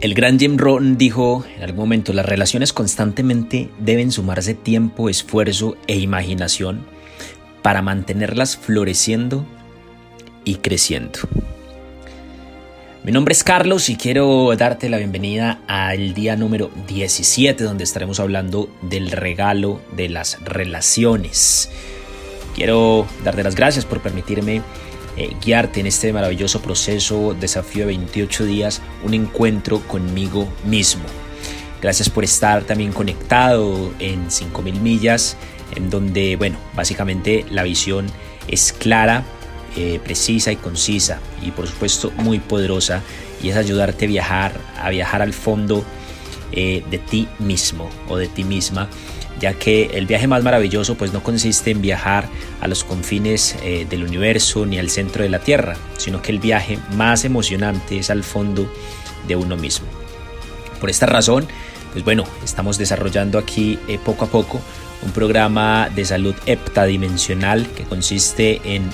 El gran Jim Rohn dijo en algún momento, las relaciones constantemente deben sumarse tiempo, esfuerzo e imaginación para mantenerlas floreciendo y creciendo. Mi nombre es Carlos y quiero darte la bienvenida al día número 17 donde estaremos hablando del regalo de las relaciones. Quiero darte las gracias por permitirme eh, guiarte en este maravilloso proceso, desafío de 28 días, un encuentro conmigo mismo. Gracias por estar también conectado en 5000 millas, en donde, bueno, básicamente la visión es clara, eh, precisa y concisa y por supuesto muy poderosa y es ayudarte a viajar, a viajar al fondo eh, de ti mismo o de ti misma ya que el viaje más maravilloso pues no consiste en viajar a los confines eh, del universo ni al centro de la Tierra, sino que el viaje más emocionante es al fondo de uno mismo. Por esta razón, pues bueno, estamos desarrollando aquí eh, poco a poco un programa de salud heptadimensional que consiste en,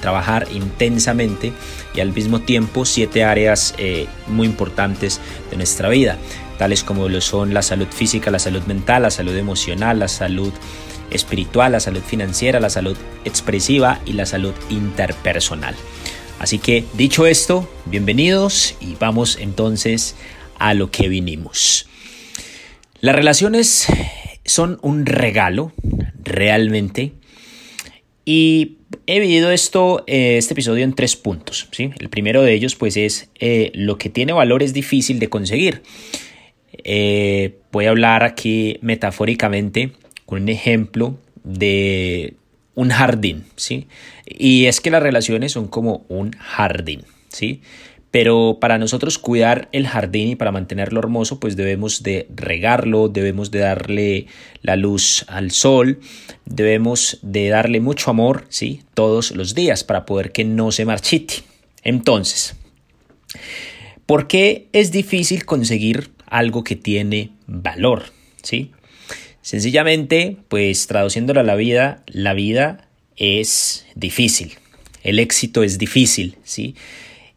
trabajar intensamente y al mismo tiempo siete áreas eh, muy importantes de nuestra vida tales como lo son la salud física, la salud mental, la salud emocional, la salud espiritual, la salud financiera, la salud expresiva y la salud interpersonal. Así que dicho esto, bienvenidos y vamos entonces a lo que vinimos. Las relaciones son un regalo, realmente, y he dividido esto, eh, este episodio en tres puntos. ¿sí? El primero de ellos pues es eh, lo que tiene valor es difícil de conseguir. Eh, voy a hablar aquí metafóricamente con un ejemplo de un jardín, ¿sí? Y es que las relaciones son como un jardín, ¿sí? Pero para nosotros cuidar el jardín y para mantenerlo hermoso, pues debemos de regarlo, debemos de darle la luz al sol, debemos de darle mucho amor, ¿sí? Todos los días para poder que no se marchite. Entonces, ¿por qué es difícil conseguir algo que tiene valor, ¿sí? Sencillamente, pues traduciéndolo a la vida, la vida es difícil, el éxito es difícil, ¿sí?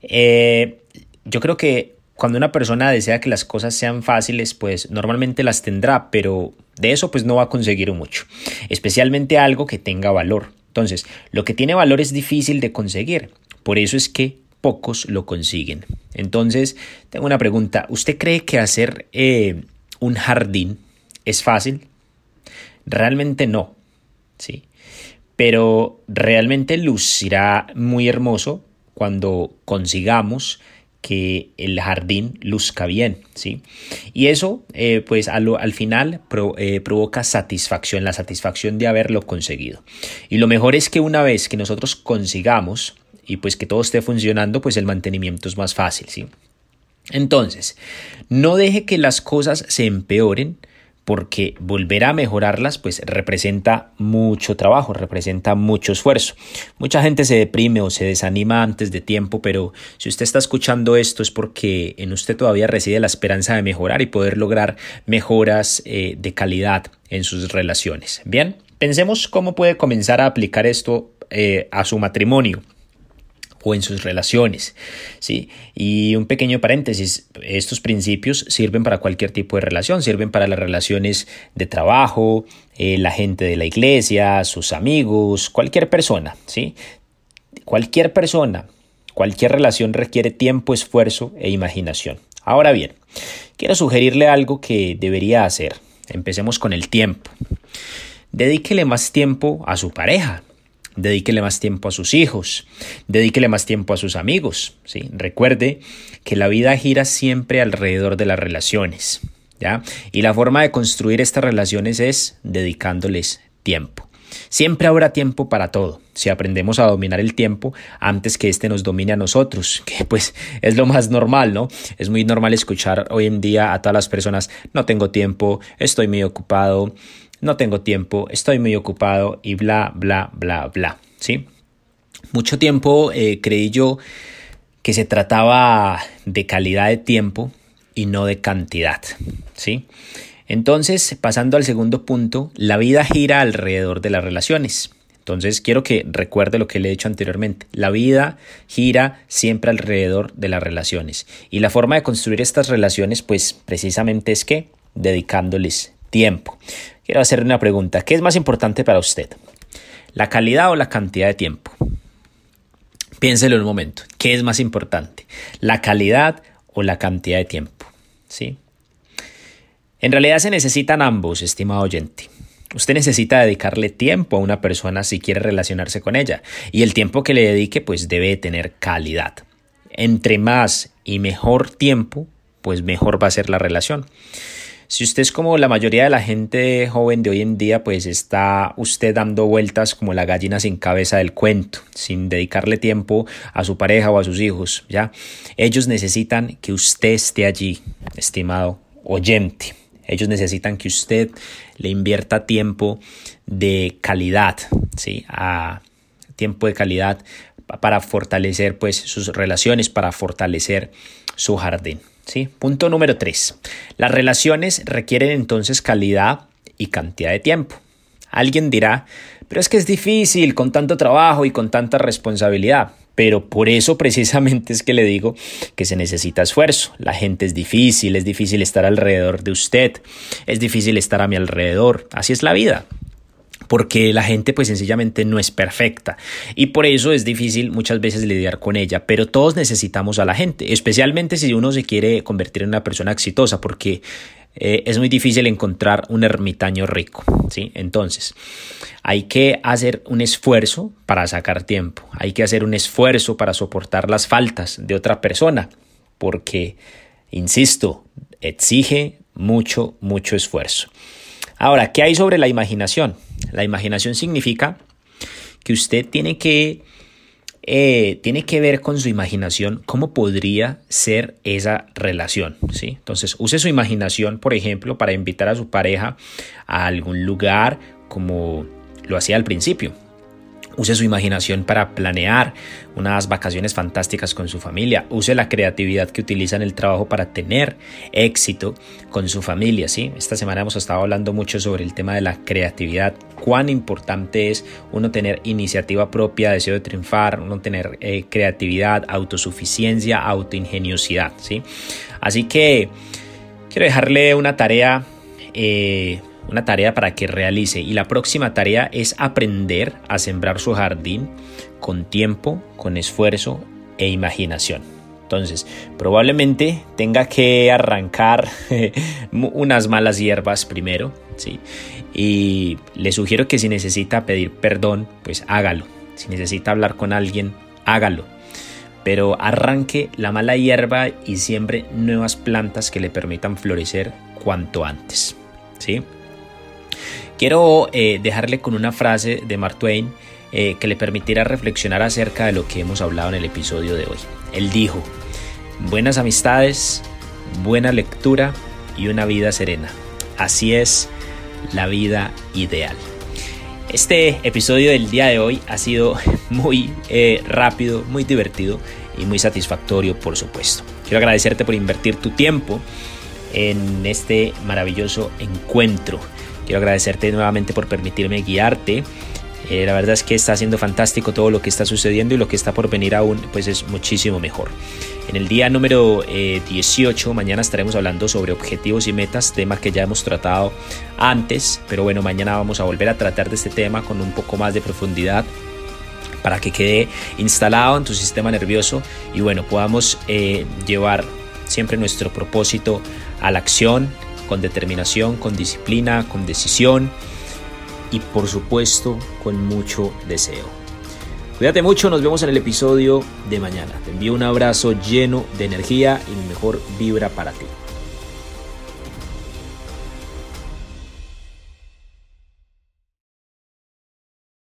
Eh, yo creo que cuando una persona desea que las cosas sean fáciles, pues normalmente las tendrá, pero de eso pues no va a conseguir mucho, especialmente algo que tenga valor. Entonces, lo que tiene valor es difícil de conseguir, por eso es que pocos lo consiguen. Entonces, tengo una pregunta. ¿Usted cree que hacer eh, un jardín es fácil? Realmente no, ¿sí? Pero realmente lucirá muy hermoso cuando consigamos que el jardín luzca bien, ¿sí? Y eso, eh, pues al, final eh, provoca satisfacción, la satisfacción de haberlo conseguido. Y lo mejor es que una vez que nosotros consigamos y pues que todo esté funcionando, pues el mantenimiento es más fácil, ¿sí? Entonces, no deje que las cosas se empeoren porque volver a mejorarlas pues representa mucho trabajo, representa mucho esfuerzo. Mucha gente se deprime o se desanima antes de tiempo, pero si usted está escuchando esto es porque en usted todavía reside la esperanza de mejorar y poder lograr mejoras eh, de calidad en sus relaciones. Bien, pensemos cómo puede comenzar a aplicar esto eh, a su matrimonio o en sus relaciones. ¿sí? Y un pequeño paréntesis, estos principios sirven para cualquier tipo de relación, sirven para las relaciones de trabajo, eh, la gente de la iglesia, sus amigos, cualquier persona. ¿sí? Cualquier persona, cualquier relación requiere tiempo, esfuerzo e imaginación. Ahora bien, quiero sugerirle algo que debería hacer. Empecemos con el tiempo. Dedíquele más tiempo a su pareja, Dedíquele más tiempo a sus hijos, dedíquele más tiempo a sus amigos. ¿sí? Recuerde que la vida gira siempre alrededor de las relaciones. ¿ya? Y la forma de construir estas relaciones es dedicándoles tiempo. Siempre habrá tiempo para todo, si aprendemos a dominar el tiempo antes que éste nos domine a nosotros, que pues es lo más normal, ¿no? Es muy normal escuchar hoy en día a todas las personas, no tengo tiempo, estoy muy ocupado, no tengo tiempo, estoy muy ocupado y bla, bla, bla, bla, ¿sí? Mucho tiempo eh, creí yo que se trataba de calidad de tiempo y no de cantidad, ¿sí? Entonces, pasando al segundo punto, la vida gira alrededor de las relaciones. Entonces quiero que recuerde lo que le he dicho anteriormente. La vida gira siempre alrededor de las relaciones. Y la forma de construir estas relaciones pues precisamente es que dedicándoles tiempo. Quiero hacerle una pregunta. ¿Qué es más importante para usted? ¿La calidad o la cantidad de tiempo? Piénselo un momento. ¿Qué es más importante? ¿La calidad o la cantidad de tiempo? ¿Sí? En realidad se necesitan ambos, estimado oyente. Usted necesita dedicarle tiempo a una persona si quiere relacionarse con ella y el tiempo que le dedique pues debe tener calidad. Entre más y mejor tiempo, pues mejor va a ser la relación. Si usted es como la mayoría de la gente joven de hoy en día, pues está usted dando vueltas como la gallina sin cabeza del cuento, sin dedicarle tiempo a su pareja o a sus hijos, ¿ya? Ellos necesitan que usted esté allí, estimado oyente. Ellos necesitan que usted le invierta tiempo de calidad, ¿sí? A tiempo de calidad para fortalecer pues sus relaciones, para fortalecer su jardín. Punto número 3. Las relaciones requieren entonces calidad y cantidad de tiempo. Alguien dirá, pero es que es difícil con tanto trabajo y con tanta responsabilidad. Pero por eso precisamente es que le digo que se necesita esfuerzo. La gente es difícil, es difícil estar alrededor de usted, es difícil estar a mi alrededor. Así es la vida porque la gente pues sencillamente no es perfecta y por eso es difícil muchas veces lidiar con ella, pero todos necesitamos a la gente, especialmente si uno se quiere convertir en una persona exitosa, porque eh, es muy difícil encontrar un ermitaño rico, ¿sí? Entonces, hay que hacer un esfuerzo para sacar tiempo, hay que hacer un esfuerzo para soportar las faltas de otra persona, porque, insisto, exige mucho, mucho esfuerzo. Ahora, ¿qué hay sobre la imaginación? La imaginación significa que usted tiene que, eh, tiene que ver con su imaginación cómo podría ser esa relación. ¿sí? Entonces, use su imaginación, por ejemplo, para invitar a su pareja a algún lugar como lo hacía al principio. Use su imaginación para planear unas vacaciones fantásticas con su familia. Use la creatividad que utiliza en el trabajo para tener éxito con su familia. ¿sí? Esta semana hemos estado hablando mucho sobre el tema de la creatividad. Cuán importante es uno tener iniciativa propia, deseo de triunfar, uno tener eh, creatividad, autosuficiencia, autoingeniosidad. ¿sí? Así que quiero dejarle una tarea. Eh, una tarea para que realice y la próxima tarea es aprender a sembrar su jardín con tiempo, con esfuerzo e imaginación. Entonces, probablemente tenga que arrancar unas malas hierbas primero, ¿sí? Y le sugiero que si necesita pedir perdón, pues hágalo. Si necesita hablar con alguien, hágalo. Pero arranque la mala hierba y siembre nuevas plantas que le permitan florecer cuanto antes, ¿sí? Quiero eh, dejarle con una frase de Mark Twain eh, que le permitirá reflexionar acerca de lo que hemos hablado en el episodio de hoy. Él dijo, buenas amistades, buena lectura y una vida serena. Así es la vida ideal. Este episodio del día de hoy ha sido muy eh, rápido, muy divertido y muy satisfactorio, por supuesto. Quiero agradecerte por invertir tu tiempo en este maravilloso encuentro. Quiero agradecerte nuevamente por permitirme guiarte. Eh, la verdad es que está siendo fantástico todo lo que está sucediendo y lo que está por venir aún pues es muchísimo mejor. En el día número 18, eh, mañana estaremos hablando sobre objetivos y metas, tema que ya hemos tratado antes, pero bueno, mañana vamos a volver a tratar de este tema con un poco más de profundidad para que quede instalado en tu sistema nervioso y bueno, podamos eh, llevar siempre nuestro propósito a la acción con determinación, con disciplina, con decisión y por supuesto con mucho deseo. Cuídate mucho, nos vemos en el episodio de mañana. Te envío un abrazo lleno de energía y mejor vibra para ti.